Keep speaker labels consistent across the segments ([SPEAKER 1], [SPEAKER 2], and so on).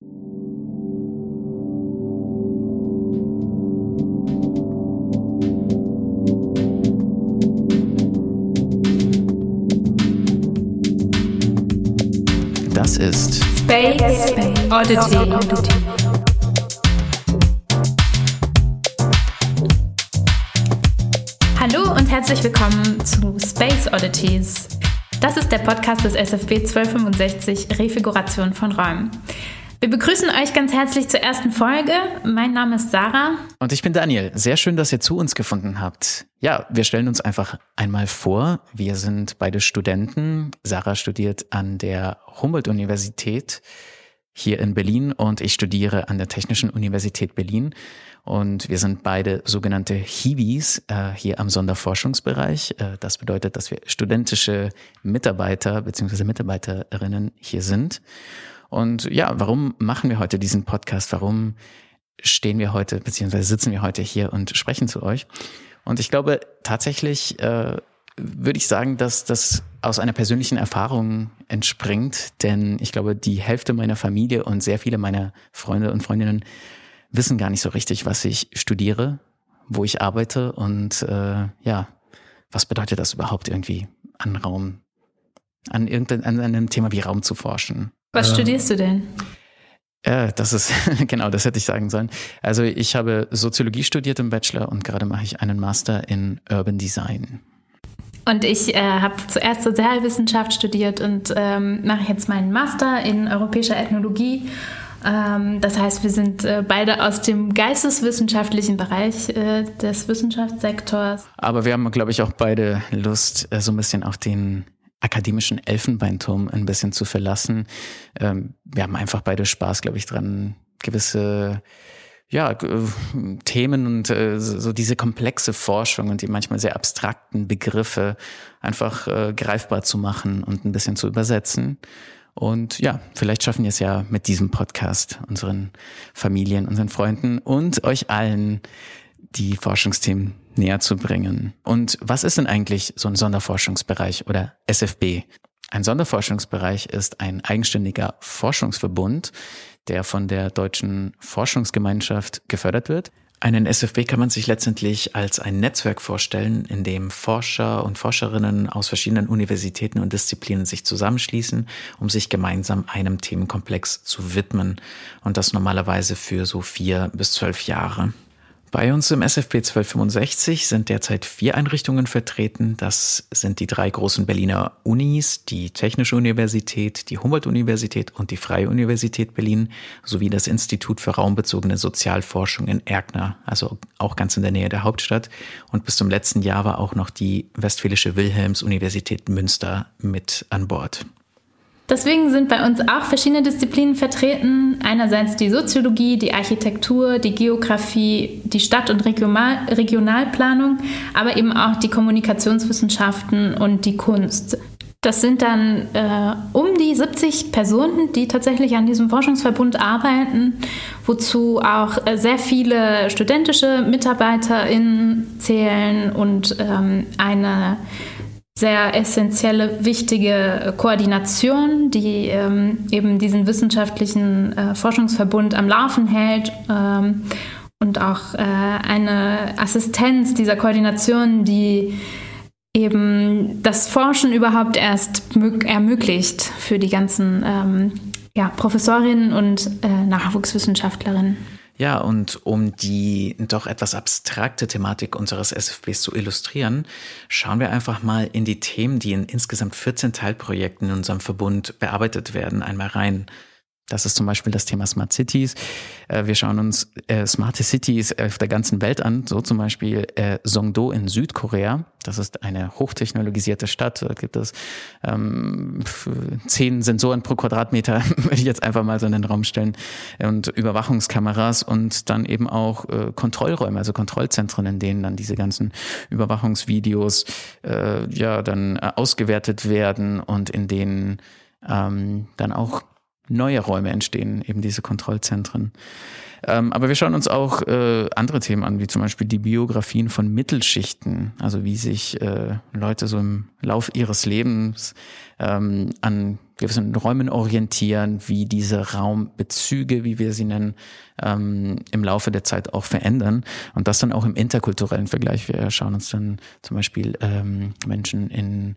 [SPEAKER 1] Das ist
[SPEAKER 2] Space, Space Oddity. Oddity. Hallo und herzlich willkommen zu Space Oddities. Das ist der Podcast des SFB 1265 Refiguration von Räumen. Wir begrüßen euch ganz herzlich zur ersten Folge. Mein Name ist Sarah.
[SPEAKER 1] Und ich bin Daniel. Sehr schön, dass ihr zu uns gefunden habt. Ja, wir stellen uns einfach einmal vor. Wir sind beide Studenten. Sarah studiert an der Humboldt-Universität hier in Berlin und ich studiere an der Technischen Universität Berlin. Und wir sind beide sogenannte Hiwis äh, hier am Sonderforschungsbereich. Äh, das bedeutet, dass wir studentische Mitarbeiter bzw. Mitarbeiterinnen hier sind. Und ja, warum machen wir heute diesen Podcast? Warum stehen wir heute, beziehungsweise sitzen wir heute hier und sprechen zu euch? Und ich glaube tatsächlich, äh, würde ich sagen, dass das aus einer persönlichen Erfahrung entspringt, denn ich glaube, die Hälfte meiner Familie und sehr viele meiner Freunde und Freundinnen wissen gar nicht so richtig, was ich studiere, wo ich arbeite und äh, ja, was bedeutet das überhaupt irgendwie an Raum, an irgendeinem an einem Thema wie Raum zu forschen.
[SPEAKER 2] Was ähm, studierst du denn?
[SPEAKER 1] Ja, das ist, genau, das hätte ich sagen sollen. Also ich habe Soziologie studiert im Bachelor und gerade mache ich einen Master in Urban Design.
[SPEAKER 2] Und ich äh, habe zuerst Sozialwissenschaft studiert und ähm, mache jetzt meinen Master in europäischer Ethnologie. Ähm, das heißt, wir sind äh, beide aus dem geisteswissenschaftlichen Bereich äh, des Wissenschaftssektors.
[SPEAKER 1] Aber wir haben, glaube ich, auch beide Lust, äh, so ein bisschen auf den akademischen Elfenbeinturm ein bisschen zu verlassen. Ähm, wir haben einfach beide Spaß, glaube ich, dran, gewisse ja, Themen und äh, so diese komplexe Forschung und die manchmal sehr abstrakten Begriffe einfach äh, greifbar zu machen und ein bisschen zu übersetzen. Und ja, vielleicht schaffen wir es ja mit diesem Podcast unseren Familien, unseren Freunden und euch allen die Forschungsthemen näher zu bringen. Und was ist denn eigentlich so ein Sonderforschungsbereich oder SFB? Ein Sonderforschungsbereich ist ein eigenständiger Forschungsverbund, der von der Deutschen Forschungsgemeinschaft gefördert wird. Einen SFB kann man sich letztendlich als ein Netzwerk vorstellen, in dem Forscher und Forscherinnen aus verschiedenen Universitäten und Disziplinen sich zusammenschließen, um sich gemeinsam einem Themenkomplex zu widmen. Und das normalerweise für so vier bis zwölf Jahre. Bei uns im SFP 1265 sind derzeit vier Einrichtungen vertreten. Das sind die drei großen Berliner Unis, die Technische Universität, die Humboldt-Universität und die Freie Universität Berlin sowie das Institut für raumbezogene Sozialforschung in Erkner, also auch ganz in der Nähe der Hauptstadt. Und bis zum letzten Jahr war auch noch die Westfälische Wilhelms-Universität Münster mit an Bord.
[SPEAKER 2] Deswegen sind bei uns auch verschiedene Disziplinen vertreten. Einerseits die Soziologie, die Architektur, die Geografie, die Stadt- und Regional Regionalplanung, aber eben auch die Kommunikationswissenschaften und die Kunst. Das sind dann äh, um die 70 Personen, die tatsächlich an diesem Forschungsverbund arbeiten, wozu auch äh, sehr viele studentische MitarbeiterInnen zählen und ähm, eine sehr essentielle, wichtige Koordination, die ähm, eben diesen wissenschaftlichen äh, Forschungsverbund am Laufen hält ähm, und auch äh, eine Assistenz dieser Koordination, die eben das Forschen überhaupt erst ermöglicht für die ganzen ähm, ja, Professorinnen und äh, Nachwuchswissenschaftlerinnen.
[SPEAKER 1] Ja, und um die doch etwas abstrakte Thematik unseres SFBs zu illustrieren, schauen wir einfach mal in die Themen, die in insgesamt 14 Teilprojekten in unserem Verbund bearbeitet werden, einmal rein. Das ist zum Beispiel das Thema Smart Cities. Äh, wir schauen uns äh, smarte Cities auf der ganzen Welt an, so zum Beispiel äh, Songdo in Südkorea. Das ist eine hochtechnologisierte Stadt. Da gibt es ähm, zehn Sensoren pro Quadratmeter, würde ich jetzt einfach mal so in den Raum stellen, und Überwachungskameras und dann eben auch äh, Kontrollräume, also Kontrollzentren, in denen dann diese ganzen Überwachungsvideos äh, ja dann ausgewertet werden und in denen ähm, dann auch neue Räume entstehen, eben diese Kontrollzentren. Ähm, aber wir schauen uns auch äh, andere Themen an, wie zum Beispiel die Biografien von Mittelschichten, also wie sich äh, Leute so im Lauf ihres Lebens ähm, an gewissen Räumen orientieren, wie diese Raumbezüge, wie wir sie nennen, ähm, im Laufe der Zeit auch verändern. Und das dann auch im interkulturellen Vergleich. Wir schauen uns dann zum Beispiel ähm, Menschen in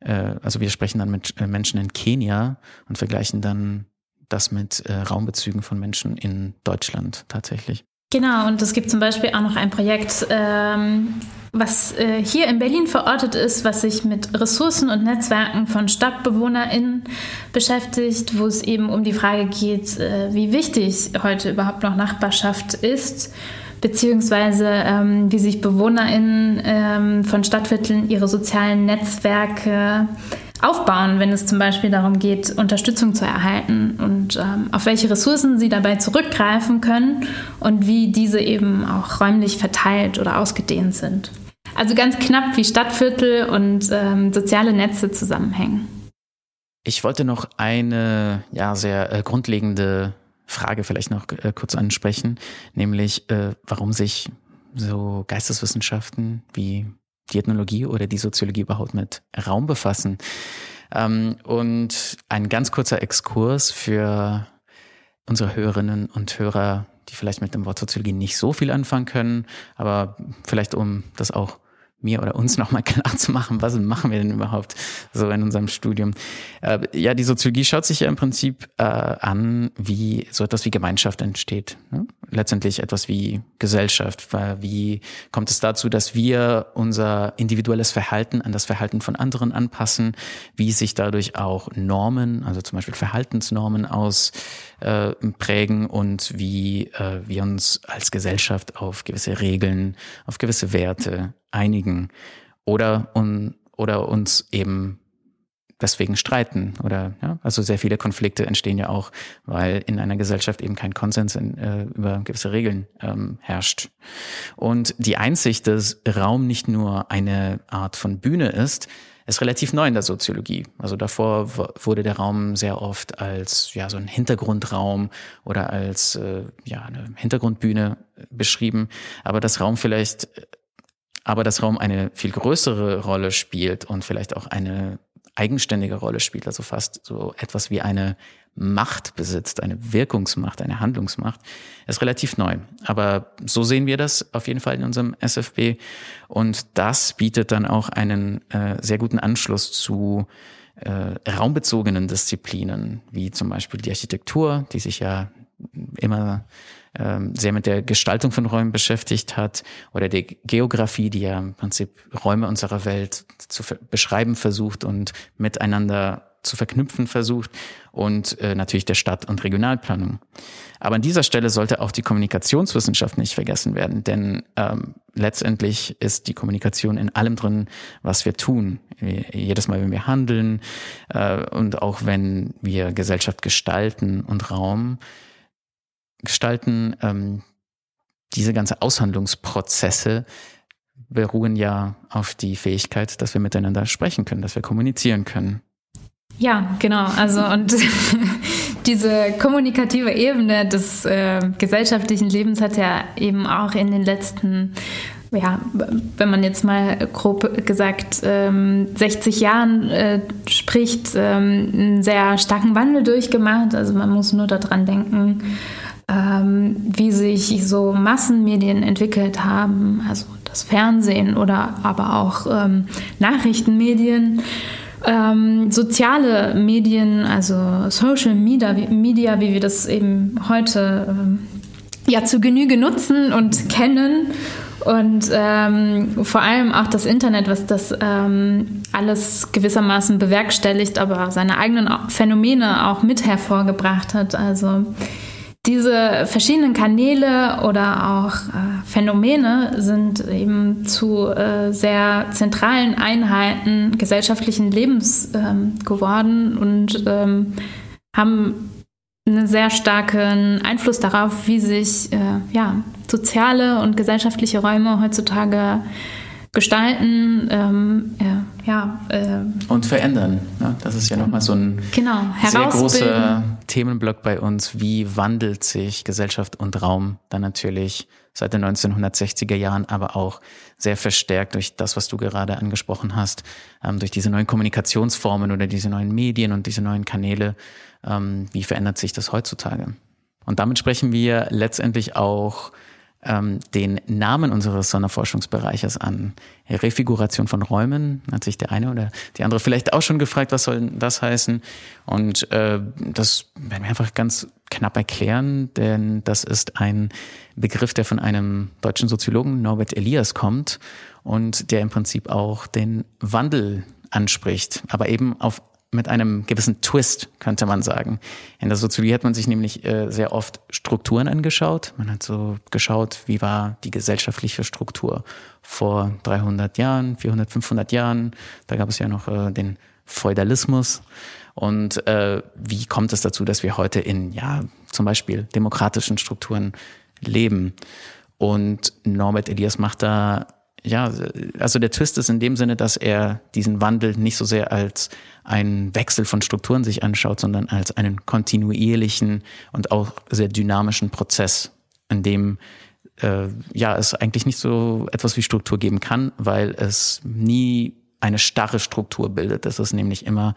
[SPEAKER 1] äh, also wir sprechen dann mit äh, Menschen in Kenia und vergleichen dann das mit äh, Raumbezügen von Menschen in Deutschland tatsächlich.
[SPEAKER 2] Genau, und es gibt zum Beispiel auch noch ein Projekt, ähm, was äh, hier in Berlin verortet ist, was sich mit Ressourcen und Netzwerken von StadtbewohnerInnen beschäftigt, wo es eben um die Frage geht, äh, wie wichtig heute überhaupt noch Nachbarschaft ist, beziehungsweise ähm, wie sich BewohnerInnen ähm, von Stadtvierteln ihre sozialen Netzwerke aufbauen, wenn es zum Beispiel darum geht, Unterstützung zu erhalten und ähm, auf welche Ressourcen sie dabei zurückgreifen können und wie diese eben auch räumlich verteilt oder ausgedehnt sind. Also ganz knapp, wie Stadtviertel und ähm, soziale Netze zusammenhängen.
[SPEAKER 1] Ich wollte noch eine ja sehr äh, grundlegende Frage vielleicht noch äh, kurz ansprechen, nämlich äh, warum sich so Geisteswissenschaften wie die Ethnologie oder die Soziologie überhaupt mit Raum befassen. Ähm, und ein ganz kurzer Exkurs für unsere Hörerinnen und Hörer, die vielleicht mit dem Wort Soziologie nicht so viel anfangen können, aber vielleicht um das auch mir oder uns nochmal klar zu machen, was machen wir denn überhaupt so in unserem Studium. Äh, ja, die Soziologie schaut sich ja im Prinzip äh, an, wie so etwas wie Gemeinschaft entsteht. Ne? Letztendlich etwas wie Gesellschaft. Wie kommt es dazu, dass wir unser individuelles Verhalten an das Verhalten von anderen anpassen? Wie sich dadurch auch Normen, also zum Beispiel Verhaltensnormen ausprägen äh, und wie äh, wir uns als Gesellschaft auf gewisse Regeln, auf gewisse Werte einigen oder, un, oder uns eben deswegen streiten oder ja, also sehr viele Konflikte entstehen ja auch, weil in einer Gesellschaft eben kein Konsens in, äh, über gewisse Regeln ähm, herrscht. Und die Einsicht, dass Raum nicht nur eine Art von Bühne ist, ist relativ neu in der Soziologie. Also davor wurde der Raum sehr oft als ja so ein Hintergrundraum oder als äh, ja eine Hintergrundbühne beschrieben, aber das Raum vielleicht aber dass Raum eine viel größere Rolle spielt und vielleicht auch eine eigenständige Rolle spielt, also fast so etwas wie eine Macht besitzt, eine Wirkungsmacht, eine Handlungsmacht, ist relativ neu. Aber so sehen wir das auf jeden Fall in unserem SFB. Und das bietet dann auch einen äh, sehr guten Anschluss zu äh, raumbezogenen Disziplinen, wie zum Beispiel die Architektur, die sich ja immer ähm, sehr mit der Gestaltung von Räumen beschäftigt hat oder der Geografie, die ja im Prinzip Räume unserer Welt zu beschreiben versucht und miteinander zu verknüpfen versucht und äh, natürlich der Stadt- und Regionalplanung. Aber an dieser Stelle sollte auch die Kommunikationswissenschaft nicht vergessen werden, denn ähm, letztendlich ist die Kommunikation in allem drin, was wir tun. Jedes Mal, wenn wir handeln äh, und auch wenn wir Gesellschaft gestalten und Raum, gestalten, ähm, diese ganze Aushandlungsprozesse beruhen ja auf die Fähigkeit, dass wir miteinander sprechen können, dass wir kommunizieren können.
[SPEAKER 2] Ja, genau. Also und diese kommunikative Ebene des äh, gesellschaftlichen Lebens hat ja eben auch in den letzten ja, wenn man jetzt mal grob gesagt ähm, 60 Jahren äh, spricht, ähm, einen sehr starken Wandel durchgemacht. Also man muss nur daran denken, ähm, wie sich so Massenmedien entwickelt haben, also das Fernsehen oder aber auch ähm, Nachrichtenmedien. Ähm, soziale Medien, also Social Media, Media, wie wir das eben heute ähm, ja zu Genüge nutzen und kennen und ähm, vor allem auch das Internet, was das ähm, alles gewissermaßen bewerkstelligt, aber seine eigenen Phänomene auch mit hervorgebracht hat. Also diese verschiedenen Kanäle oder auch äh, Phänomene sind eben zu äh, sehr zentralen Einheiten gesellschaftlichen Lebens ähm, geworden und ähm, haben einen sehr starken Einfluss darauf, wie sich äh, ja, soziale und gesellschaftliche Räume heutzutage gestalten, ähm,
[SPEAKER 1] ja, äh, und verändern. Ne? Das ist ja nochmal so ein genau, sehr großer Themenblock bei uns, wie wandelt sich Gesellschaft und Raum dann natürlich seit den 1960er Jahren, aber auch sehr verstärkt durch das, was du gerade angesprochen hast, ähm, durch diese neuen Kommunikationsformen oder diese neuen Medien und diese neuen Kanäle. Ähm, wie verändert sich das heutzutage? Und damit sprechen wir letztendlich auch ähm, den Namen unseres Sonderforschungsbereiches an. Refiguration von Räumen, hat sich der eine oder die andere vielleicht auch schon gefragt, was soll das heißen? Und äh, das werden wir einfach ganz knapp erklären, denn das ist ein Begriff, der von einem deutschen Soziologen, Norbert Elias, kommt und der im Prinzip auch den Wandel anspricht, aber eben auf mit einem gewissen Twist, könnte man sagen. In der Soziologie hat man sich nämlich äh, sehr oft Strukturen angeschaut. Man hat so geschaut, wie war die gesellschaftliche Struktur vor 300 Jahren, 400, 500 Jahren. Da gab es ja noch äh, den Feudalismus. Und äh, wie kommt es dazu, dass wir heute in, ja, zum Beispiel demokratischen Strukturen leben? Und Norbert Elias macht da ja, also der Twist ist in dem Sinne, dass er diesen Wandel nicht so sehr als einen Wechsel von Strukturen sich anschaut, sondern als einen kontinuierlichen und auch sehr dynamischen Prozess, in dem äh, ja es eigentlich nicht so etwas wie Struktur geben kann, weil es nie eine starre Struktur bildet. Das ist nämlich immer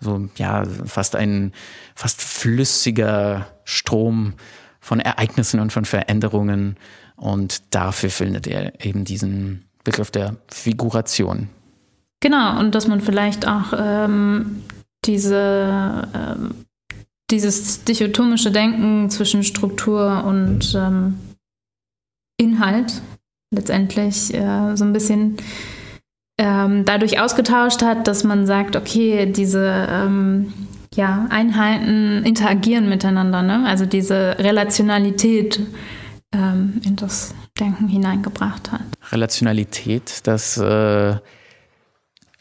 [SPEAKER 1] so ja fast ein fast flüssiger Strom von Ereignissen und von Veränderungen und dafür findet er eben diesen Begriff der Figuration.
[SPEAKER 2] Genau, und dass man vielleicht auch ähm, diese, ähm, dieses dichotomische Denken zwischen Struktur und ähm, Inhalt letztendlich äh, so ein bisschen ähm, dadurch ausgetauscht hat, dass man sagt, okay, diese ähm, ja, Einheiten interagieren miteinander, ne? also diese Relationalität ähm, in das Denken hineingebracht hat.
[SPEAKER 1] Relationalität, das äh,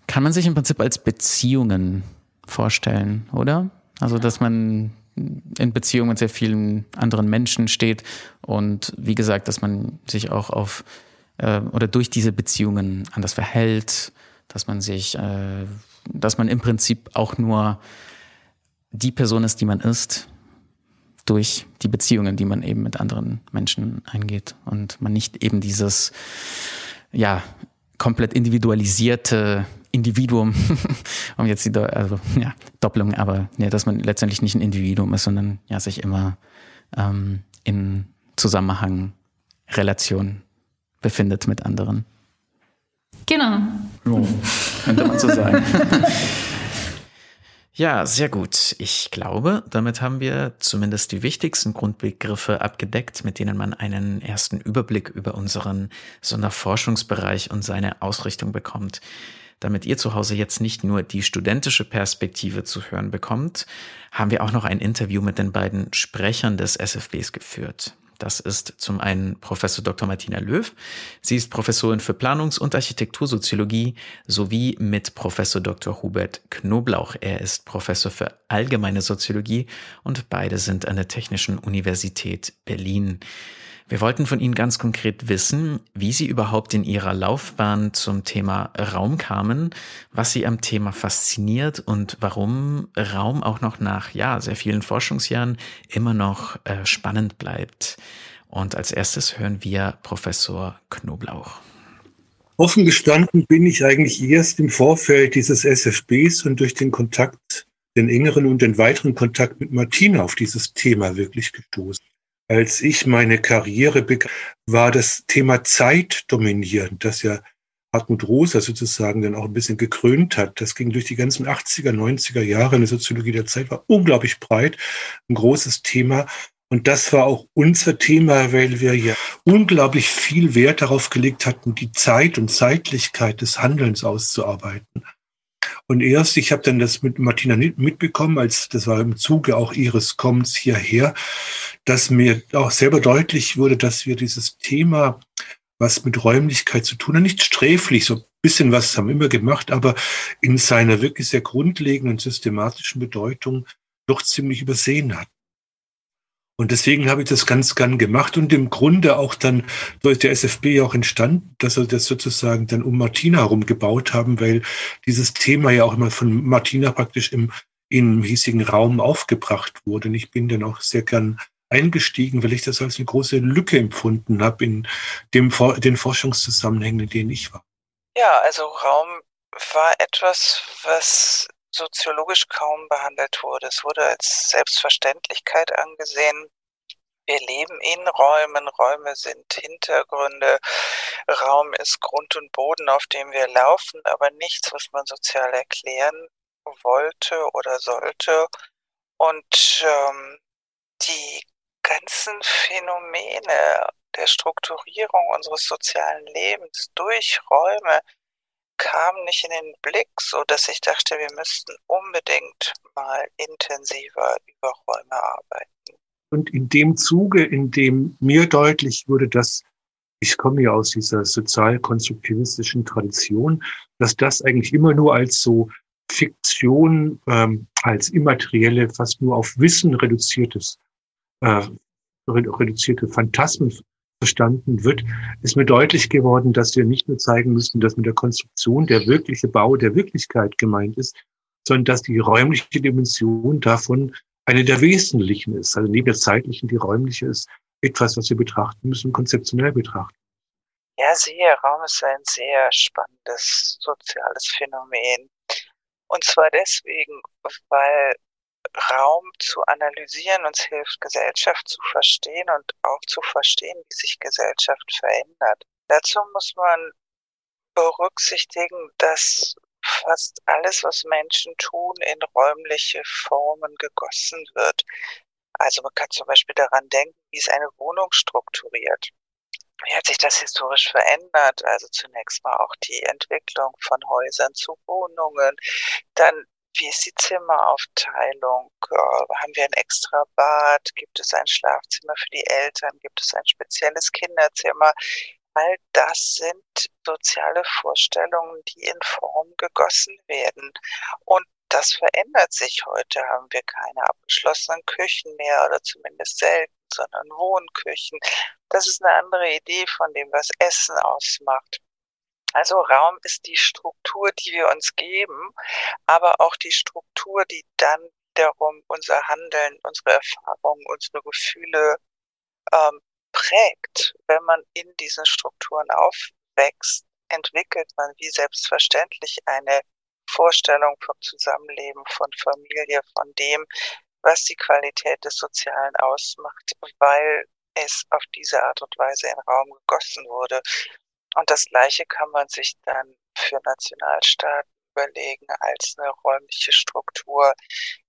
[SPEAKER 1] kann man sich im Prinzip als Beziehungen vorstellen, oder? Also, dass man in Beziehung mit sehr vielen anderen Menschen steht und wie gesagt, dass man sich auch auf äh, oder durch diese Beziehungen anders verhält, dass man sich, äh, dass man im Prinzip auch nur die Person ist, die man ist durch die Beziehungen, die man eben mit anderen Menschen eingeht und man nicht eben dieses ja komplett individualisierte Individuum, um jetzt die also, ja, Doppelung, aber ja, dass man letztendlich nicht ein Individuum ist, sondern ja sich immer ähm, in Zusammenhang, Relation befindet mit anderen.
[SPEAKER 2] Genau.
[SPEAKER 1] Oh, könnte man so sagen. Ja, sehr gut. Ich glaube, damit haben wir zumindest die wichtigsten Grundbegriffe abgedeckt, mit denen man einen ersten Überblick über unseren Sonderforschungsbereich und seine Ausrichtung bekommt. Damit ihr zu Hause jetzt nicht nur die studentische Perspektive zu hören bekommt, haben wir auch noch ein Interview mit den beiden Sprechern des SFBs geführt. Das ist zum einen Professor Dr. Martina Löw. Sie ist Professorin für Planungs- und Architektursoziologie sowie mit Professor Dr. Hubert Knoblauch. Er ist Professor für allgemeine Soziologie und beide sind an der Technischen Universität Berlin. Wir wollten von Ihnen ganz konkret wissen, wie Sie überhaupt in Ihrer Laufbahn zum Thema Raum kamen, was Sie am Thema fasziniert und warum Raum auch noch nach ja sehr vielen Forschungsjahren immer noch äh, spannend bleibt. Und als erstes hören wir Professor Knoblauch.
[SPEAKER 3] Offen gestanden bin ich eigentlich erst im Vorfeld dieses SFBs und durch den Kontakt, den engeren und den weiteren Kontakt mit Martina auf dieses Thema wirklich gestoßen. Als ich meine Karriere begann, war das Thema Zeit dominierend, das ja Hartmut Rosa sozusagen dann auch ein bisschen gekrönt hat. Das ging durch die ganzen 80er, 90er Jahre in der Soziologie der Zeit, war unglaublich breit, ein großes Thema. Und das war auch unser Thema, weil wir ja unglaublich viel Wert darauf gelegt hatten, die Zeit und Zeitlichkeit des Handelns auszuarbeiten. Und erst, ich habe dann das mit Martina mitbekommen, als das war im Zuge auch ihres Kommens hierher, dass mir auch selber deutlich wurde, dass wir dieses Thema, was mit Räumlichkeit zu tun hat, nicht sträflich, so ein bisschen was haben wir immer gemacht, aber in seiner wirklich sehr grundlegenden systematischen Bedeutung doch ziemlich übersehen hat. Und deswegen habe ich das ganz gern gemacht und im Grunde auch dann, ist der SFB auch entstanden, dass wir das sozusagen dann um Martina herum gebaut haben, weil dieses Thema ja auch immer von Martina praktisch im, im hiesigen Raum aufgebracht wurde. Und ich bin dann auch sehr gern eingestiegen, weil ich das als eine große Lücke empfunden habe in dem, den Forschungszusammenhängen, in denen ich war.
[SPEAKER 4] Ja, also Raum war etwas, was soziologisch kaum behandelt wurde. Es wurde als Selbstverständlichkeit angesehen. Wir leben in Räumen, Räume sind Hintergründe, Raum ist Grund und Boden, auf dem wir laufen, aber nichts, was man sozial erklären wollte oder sollte. Und ähm, die ganzen Phänomene der Strukturierung unseres sozialen Lebens durch Räume kamen nicht in den Blick, so dass ich dachte, wir müssten unbedingt mal intensiver über Räume arbeiten.
[SPEAKER 3] Und in dem Zuge, in dem mir deutlich wurde, dass ich komme ja aus dieser sozialkonstruktivistischen Tradition, dass das eigentlich immer nur als so Fiktion, ähm, als immaterielle, fast nur auf Wissen reduziertes, äh, reduzierte Phantasmen verstanden wird, ist mir deutlich geworden, dass wir nicht nur zeigen müssen, dass mit der Konstruktion der wirkliche Bau der Wirklichkeit gemeint ist, sondern dass die räumliche Dimension davon eine der wesentlichen ist. Also neben der zeitlichen, die räumliche ist etwas, was wir betrachten müssen, konzeptionell betrachten.
[SPEAKER 4] Ja, siehe, Raum ist ein sehr spannendes soziales Phänomen. Und zwar deswegen, weil Raum zu analysieren uns hilft, Gesellschaft zu verstehen und auch zu verstehen, wie sich Gesellschaft verändert. Dazu muss man berücksichtigen, dass fast alles, was Menschen tun, in räumliche Formen gegossen wird. Also man kann zum Beispiel daran denken, wie ist eine Wohnung strukturiert. Wie hat sich das historisch verändert? Also zunächst mal auch die Entwicklung von Häusern zu Wohnungen, dann wie ist die Zimmeraufteilung? Haben wir ein extra Bad? Gibt es ein Schlafzimmer für die Eltern? Gibt es ein spezielles Kinderzimmer? All das sind soziale Vorstellungen, die in Form gegossen werden. Und das verändert sich. Heute haben wir keine abgeschlossenen Küchen mehr oder zumindest selten, sondern Wohnküchen. Das ist eine andere Idee von dem, was Essen ausmacht. Also Raum ist die Struktur, die wir uns geben, aber auch die Struktur, die dann wiederum unser Handeln, unsere Erfahrungen, unsere Gefühle ähm, prägt. Wenn man in diesen Strukturen aufwächst, entwickelt man wie selbstverständlich eine Vorstellung vom Zusammenleben, von Familie, von dem, was die Qualität des Sozialen ausmacht, weil es auf diese Art und Weise in Raum gegossen wurde. Und das Gleiche kann man sich dann für Nationalstaaten überlegen als eine räumliche Struktur.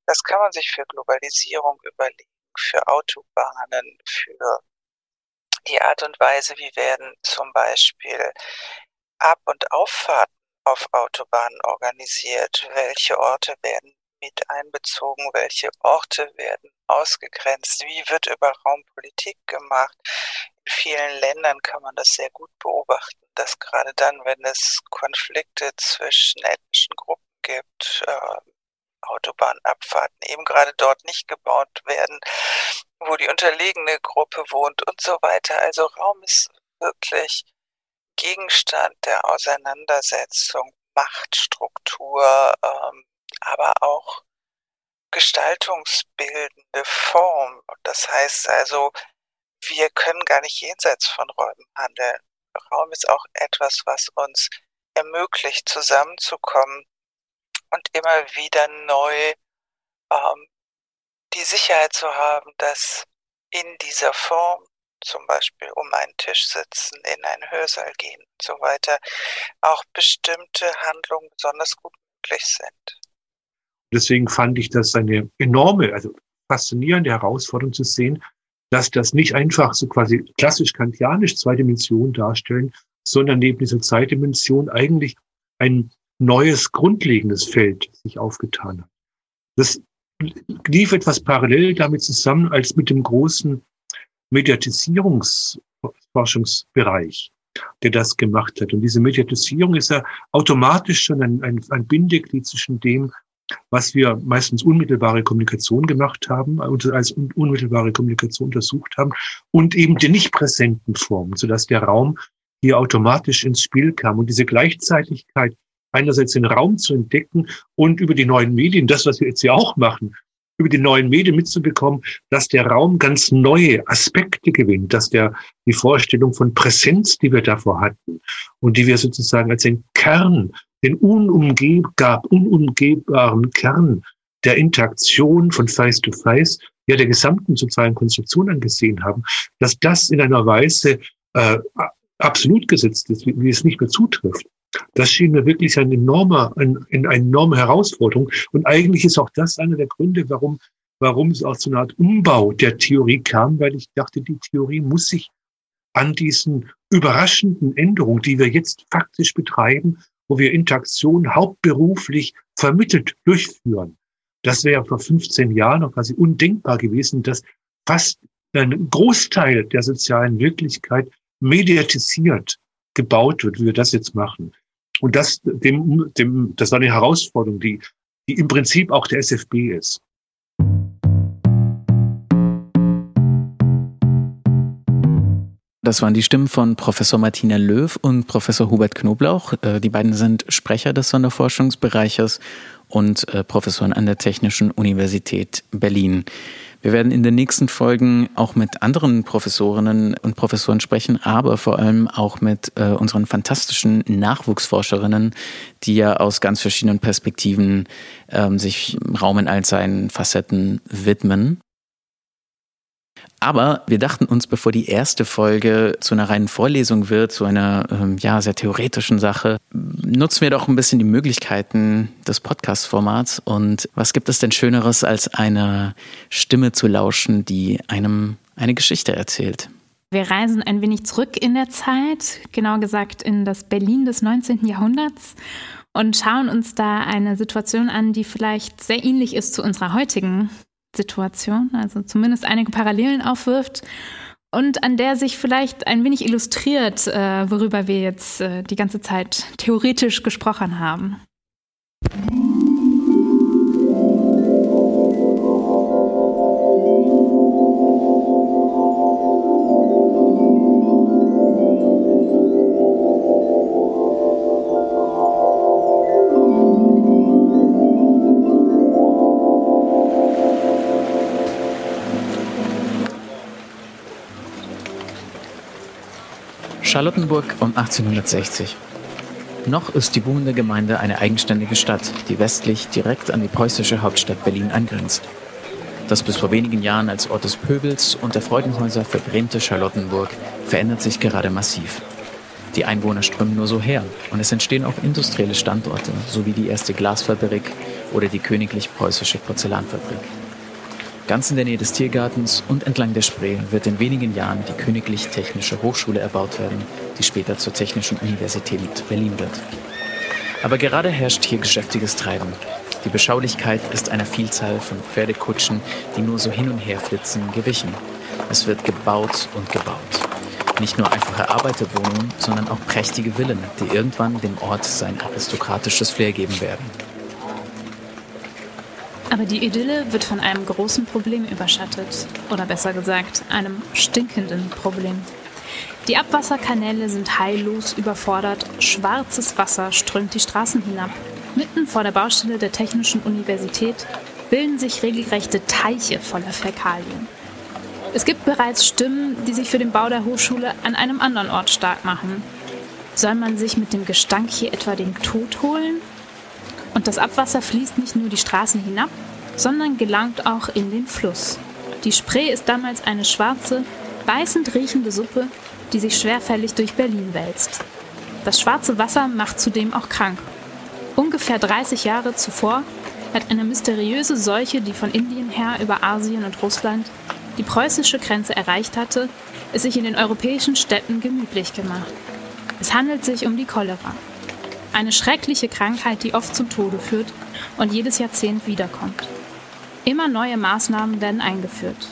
[SPEAKER 4] Das kann man sich für Globalisierung überlegen, für Autobahnen, für die Art und Weise, wie werden zum Beispiel Ab- und Auffahrten auf Autobahnen organisiert, welche Orte werden mit einbezogen, welche Orte werden ausgegrenzt, wie wird über Raumpolitik gemacht, vielen Ländern kann man das sehr gut beobachten, dass gerade dann, wenn es Konflikte zwischen ethnischen Gruppen gibt, äh, Autobahnabfahrten eben gerade dort nicht gebaut werden, wo die unterlegene Gruppe wohnt und so weiter. Also Raum ist wirklich Gegenstand der Auseinandersetzung, Machtstruktur, ähm, aber auch gestaltungsbildende Form. Das heißt also, wir können gar nicht jenseits von Räumen handeln. Raum ist auch etwas, was uns ermöglicht, zusammenzukommen und immer wieder neu ähm, die Sicherheit zu haben, dass in dieser Form, zum Beispiel um einen Tisch sitzen, in einen Hörsaal gehen und so weiter, auch bestimmte Handlungen besonders gut möglich sind.
[SPEAKER 3] Deswegen fand ich das eine enorme, also faszinierende Herausforderung zu sehen, dass das nicht einfach so quasi klassisch kantianisch zwei Dimensionen darstellen, sondern neben dieser Zeitdimension eigentlich ein neues, grundlegendes Feld sich aufgetan hat. Das lief etwas parallel damit zusammen als mit dem großen Mediatisierungsforschungsbereich, der das gemacht hat. Und diese Mediatisierung ist ja automatisch schon ein, ein, ein Bindeglied zwischen dem, was wir meistens unmittelbare Kommunikation gemacht haben, und als unmittelbare Kommunikation untersucht haben und eben die nicht präsenten Formen, sodass der Raum hier automatisch ins Spiel kam. Und diese Gleichzeitigkeit einerseits den Raum zu entdecken und über die neuen Medien, das, was wir jetzt ja auch machen, über die neuen Medien mitzubekommen, dass der Raum ganz neue Aspekte gewinnt, dass der die Vorstellung von Präsenz, die wir davor hatten und die wir sozusagen als den Kern, den unumgehbar, unumgehbaren Kern der Interaktion von Face to Face, ja der gesamten sozialen Konstruktion angesehen haben, dass das in einer Weise äh, absolut gesetzt ist, wie, wie es nicht mehr zutrifft. Das schien mir wirklich ein enormer, ein, eine enorme Herausforderung. Und eigentlich ist auch das einer der Gründe, warum, warum es auch zu einer Art Umbau der Theorie kam, weil ich dachte, die Theorie muss sich an diesen überraschenden Änderungen, die wir jetzt faktisch betreiben, wo wir Interaktion hauptberuflich vermittelt durchführen. Das wäre vor 15 Jahren noch quasi undenkbar gewesen, dass fast ein Großteil der sozialen Wirklichkeit mediatisiert gebaut wird, wie wir das jetzt machen. Und das, dem, dem, das war eine Herausforderung, die, die im Prinzip auch der SFB ist.
[SPEAKER 1] Das waren die Stimmen von Professor Martina Löw und Professor Hubert Knoblauch. Äh, die beiden sind Sprecher des Sonderforschungsbereiches und äh, Professoren an der Technischen Universität Berlin. Wir werden in den nächsten Folgen auch mit anderen Professorinnen und Professoren sprechen, aber vor allem auch mit äh, unseren fantastischen Nachwuchsforscherinnen, die ja aus ganz verschiedenen Perspektiven ähm, sich Raum in all seinen Facetten widmen. Aber wir dachten uns, bevor die erste Folge zu einer reinen Vorlesung wird, zu einer ähm, ja sehr theoretischen Sache, nutzen wir doch ein bisschen die Möglichkeiten des Podcast-Formats. Und was gibt es denn Schöneres, als eine Stimme zu lauschen, die einem eine Geschichte erzählt?
[SPEAKER 2] Wir reisen ein wenig zurück in der Zeit, genauer gesagt in das Berlin des 19. Jahrhunderts und schauen uns da eine Situation an, die vielleicht sehr ähnlich ist zu unserer heutigen Situation, also zumindest einige Parallelen aufwirft und an der sich vielleicht ein wenig illustriert, äh, worüber wir jetzt äh, die ganze Zeit theoretisch gesprochen haben.
[SPEAKER 1] Charlottenburg um 1860. Noch ist die boomende Gemeinde eine eigenständige Stadt, die westlich direkt an die preußische Hauptstadt Berlin angrenzt. Das bis vor wenigen Jahren als Ort des Pöbels und der Freudenhäuser verbrämte Charlottenburg verändert sich gerade massiv. Die Einwohner strömen nur so her und es entstehen auch industrielle Standorte, sowie die erste Glasfabrik oder die königlich preußische Porzellanfabrik. Ganz in der Nähe des Tiergartens und entlang der Spree wird in wenigen Jahren die Königlich Technische Hochschule erbaut werden, die später zur Technischen Universität Berlin wird. Aber gerade herrscht hier geschäftiges Treiben. Die Beschaulichkeit ist einer Vielzahl von Pferdekutschen, die nur so hin und her flitzen, gewichen. Es wird gebaut und gebaut. Nicht nur einfache Arbeiterwohnungen, sondern auch prächtige Villen, die irgendwann dem Ort sein aristokratisches Flair geben werden.
[SPEAKER 2] Aber die Idylle wird von einem großen Problem überschattet. Oder besser gesagt, einem stinkenden Problem. Die Abwasserkanäle sind heillos überfordert. Schwarzes Wasser strömt die Straßen hinab. Mitten vor der Baustelle der Technischen Universität bilden sich regelrechte Teiche voller Fäkalien. Es gibt bereits Stimmen, die sich für den Bau der Hochschule an einem anderen Ort stark machen. Soll man sich mit dem Gestank hier etwa den Tod holen? Und das Abwasser fließt nicht nur die Straßen hinab, sondern gelangt auch in den Fluss. Die Spree ist damals eine schwarze, beißend riechende Suppe, die sich schwerfällig durch Berlin wälzt. Das schwarze Wasser macht zudem auch krank. Ungefähr 30 Jahre zuvor hat eine mysteriöse Seuche, die von Indien her über Asien und Russland die preußische Grenze erreicht hatte, es sich in den europäischen Städten gemütlich gemacht. Es handelt sich um die Cholera. Eine schreckliche Krankheit, die oft zum Tode führt und jedes Jahrzehnt wiederkommt. Immer neue Maßnahmen werden eingeführt.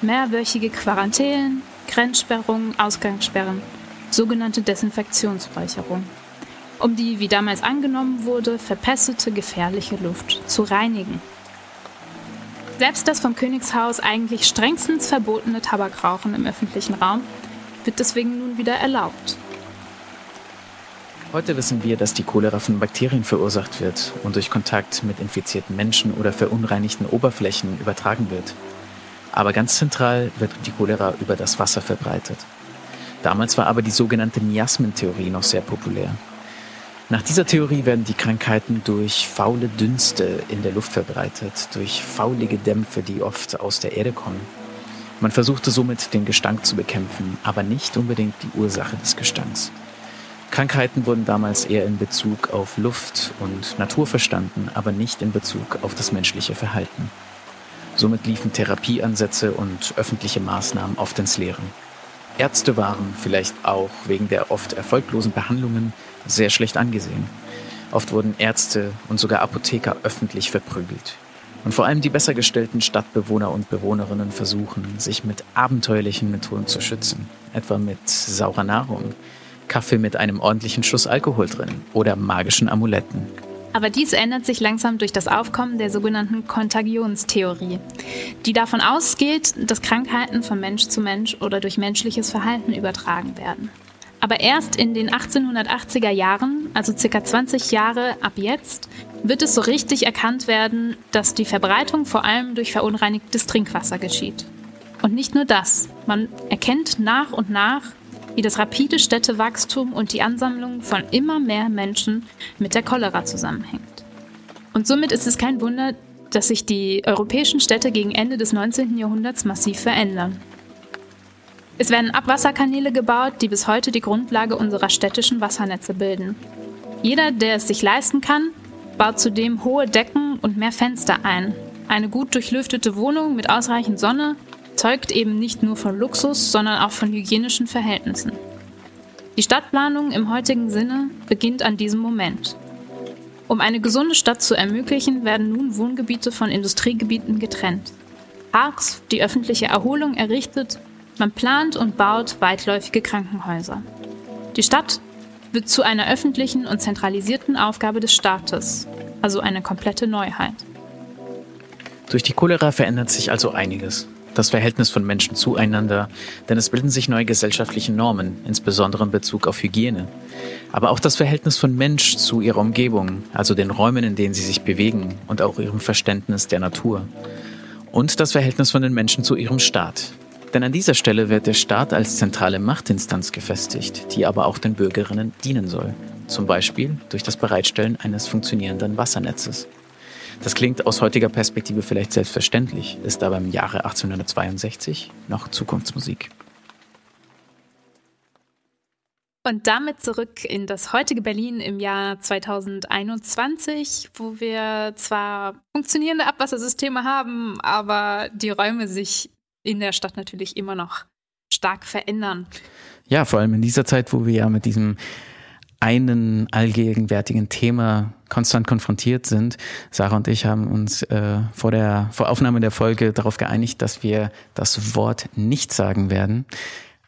[SPEAKER 2] Mehrwöchige Quarantänen, Grenzsperrungen, Ausgangssperren, sogenannte Desinfektionsräucherung, um die, wie damals angenommen wurde, verpestete gefährliche Luft zu reinigen. Selbst das vom Königshaus eigentlich strengstens verbotene Tabakrauchen im öffentlichen Raum wird deswegen nun wieder erlaubt.
[SPEAKER 1] Heute wissen wir, dass die Cholera von Bakterien verursacht wird und durch Kontakt mit infizierten Menschen oder verunreinigten Oberflächen übertragen wird. Aber ganz zentral wird die Cholera über das Wasser verbreitet. Damals war aber die sogenannte Miasmentheorie noch sehr populär. Nach dieser Theorie werden die Krankheiten durch faule Dünste in der Luft verbreitet, durch faulige Dämpfe, die oft aus der Erde kommen. Man versuchte somit den Gestank zu bekämpfen, aber nicht unbedingt die Ursache des Gestanks. Krankheiten wurden damals eher in Bezug auf Luft und Natur verstanden, aber nicht in Bezug auf das menschliche Verhalten. Somit liefen Therapieansätze und öffentliche Maßnahmen oft ins Leere. Ärzte waren, vielleicht auch wegen der oft erfolglosen Behandlungen, sehr schlecht angesehen. Oft wurden Ärzte und sogar Apotheker öffentlich verprügelt. Und vor allem die besser gestellten Stadtbewohner und Bewohnerinnen versuchen, sich mit abenteuerlichen Methoden zu schützen, etwa mit saurer Nahrung, Kaffee mit einem ordentlichen Schuss Alkohol drin oder magischen Amuletten.
[SPEAKER 2] Aber dies ändert sich langsam durch das Aufkommen der sogenannten Kontagionstheorie, die davon ausgeht, dass Krankheiten von Mensch zu Mensch oder durch menschliches Verhalten übertragen werden. Aber erst in den 1880er Jahren, also circa 20 Jahre ab jetzt, wird es so richtig erkannt werden, dass die Verbreitung vor allem durch verunreinigtes Trinkwasser geschieht. Und nicht nur das, man erkennt nach und nach, wie das rapide Städtewachstum und die Ansammlung von immer mehr Menschen mit der Cholera zusammenhängt. Und somit ist es kein Wunder, dass sich die europäischen Städte gegen Ende des 19. Jahrhunderts massiv verändern. Es werden Abwasserkanäle gebaut, die bis heute die Grundlage unserer städtischen Wassernetze bilden. Jeder, der es sich leisten kann, baut zudem hohe Decken und mehr Fenster ein. Eine gut durchlüftete Wohnung mit ausreichend Sonne zeugt eben nicht nur von Luxus, sondern auch von hygienischen Verhältnissen. Die Stadtplanung im heutigen Sinne beginnt an diesem Moment. Um eine gesunde Stadt zu ermöglichen, werden nun Wohngebiete von Industriegebieten getrennt. Parks, die öffentliche Erholung errichtet, man plant und baut weitläufige Krankenhäuser. Die Stadt wird zu einer öffentlichen und zentralisierten Aufgabe des Staates, also eine komplette Neuheit.
[SPEAKER 1] Durch die Cholera verändert sich also einiges das Verhältnis von Menschen zueinander, denn es bilden sich neue gesellschaftliche Normen, insbesondere in Bezug auf Hygiene. Aber auch das Verhältnis von Mensch zu ihrer Umgebung, also den Räumen, in denen sie sich bewegen und auch ihrem Verständnis der Natur. Und das Verhältnis von den Menschen zu ihrem Staat. Denn an dieser Stelle wird der Staat als zentrale Machtinstanz gefestigt, die aber auch den Bürgerinnen dienen soll. Zum Beispiel durch das Bereitstellen eines funktionierenden Wassernetzes. Das klingt aus heutiger Perspektive vielleicht selbstverständlich, ist aber im Jahre 1862 noch Zukunftsmusik.
[SPEAKER 2] Und damit zurück in das heutige Berlin im Jahr 2021, wo wir zwar funktionierende Abwassersysteme haben, aber die Räume sich in der Stadt natürlich immer noch stark verändern.
[SPEAKER 1] Ja, vor allem in dieser Zeit, wo wir ja mit diesem einen allgegenwärtigen Thema konstant konfrontiert sind. Sarah und ich haben uns äh, vor der vor Aufnahme der Folge darauf geeinigt, dass wir das Wort nicht sagen werden.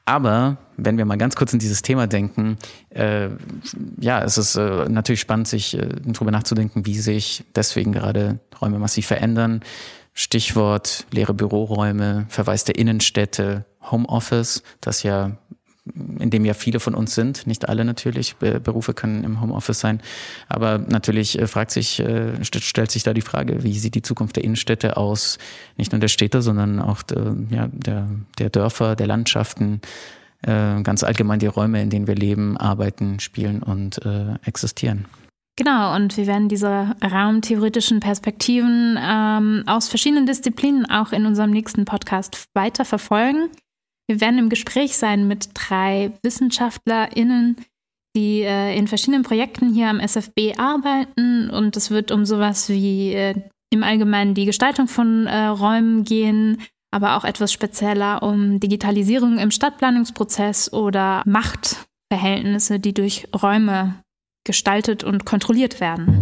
[SPEAKER 1] Aber wenn wir mal ganz kurz in dieses Thema denken, äh, ja, es ist äh, natürlich spannend, sich äh, darüber nachzudenken, wie sich deswegen gerade Räume massiv verändern. Stichwort leere Büroräume, Verweis der Innenstädte, Homeoffice, das ja in dem ja viele von uns sind, nicht alle natürlich, Berufe können im Homeoffice sein, aber natürlich äh, fragt sich, äh, stellt sich da die Frage, wie sieht die Zukunft der Innenstädte aus, nicht nur der Städte, sondern auch der, ja, der, der Dörfer, der Landschaften, äh, ganz allgemein die Räume, in denen wir leben, arbeiten, spielen und äh, existieren.
[SPEAKER 2] Genau, und wir werden diese raumtheoretischen Perspektiven ähm, aus verschiedenen Disziplinen auch in unserem nächsten Podcast weiter verfolgen. Wir werden im Gespräch sein mit drei WissenschaftlerInnen, die äh, in verschiedenen Projekten hier am SFB arbeiten. Und es wird um sowas wie äh, im Allgemeinen die Gestaltung von äh, Räumen gehen, aber auch etwas spezieller um Digitalisierung im Stadtplanungsprozess oder Machtverhältnisse, die durch Räume gestaltet und kontrolliert werden.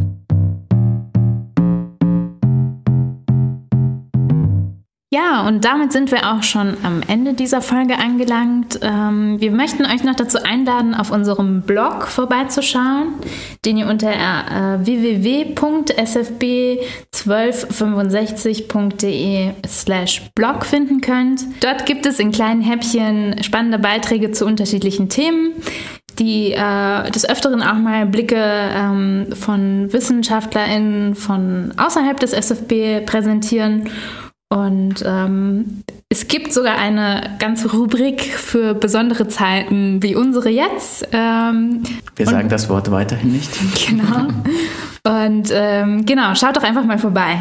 [SPEAKER 2] Ja, und damit sind wir auch schon am Ende dieser Folge angelangt. Ähm, wir möchten euch noch dazu einladen, auf unserem Blog vorbeizuschauen, den ihr unter äh, www.sfb1265.de slash blog finden könnt. Dort gibt es in kleinen Häppchen spannende Beiträge zu unterschiedlichen Themen die äh, des Öfteren auch mal Blicke ähm, von WissenschaftlerInnen von außerhalb des SFB präsentieren. Und ähm, es gibt sogar eine ganze Rubrik für besondere Zeiten wie unsere jetzt. Ähm,
[SPEAKER 1] Wir sagen das Wort weiterhin nicht.
[SPEAKER 2] Genau. Und ähm, genau, schaut doch einfach mal vorbei.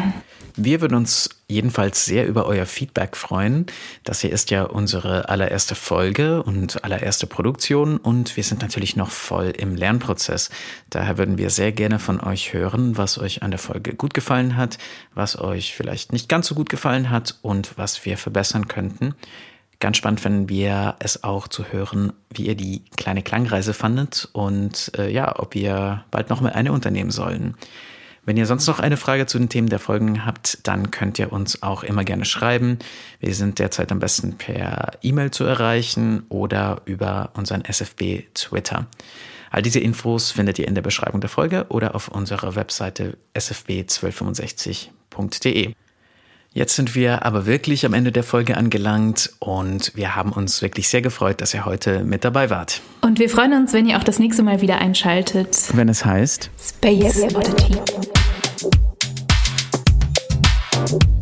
[SPEAKER 1] Wir würden uns jedenfalls sehr über euer Feedback freuen. Das hier ist ja unsere allererste Folge und allererste Produktion und wir sind natürlich noch voll im Lernprozess. Daher würden wir sehr gerne von euch hören, was euch an der Folge gut gefallen hat, was euch vielleicht nicht ganz so gut gefallen hat und was wir verbessern könnten. Ganz spannend finden wir es auch zu hören, wie ihr die kleine Klangreise fandet und äh, ja, ob wir bald noch mal eine unternehmen sollen. Wenn ihr sonst noch eine Frage zu den Themen der Folgen habt, dann könnt ihr uns auch immer gerne schreiben. Wir sind derzeit am besten per E-Mail zu erreichen oder über unseren SFB Twitter. All diese Infos findet ihr in der Beschreibung der Folge oder auf unserer Webseite sfb1265.de. Jetzt sind wir aber wirklich am Ende der Folge angelangt und wir haben uns wirklich sehr gefreut, dass ihr heute mit dabei wart.
[SPEAKER 2] Und wir freuen uns, wenn ihr auch das nächste Mal wieder einschaltet.
[SPEAKER 1] Wenn es heißt
[SPEAKER 2] Space Oddity. you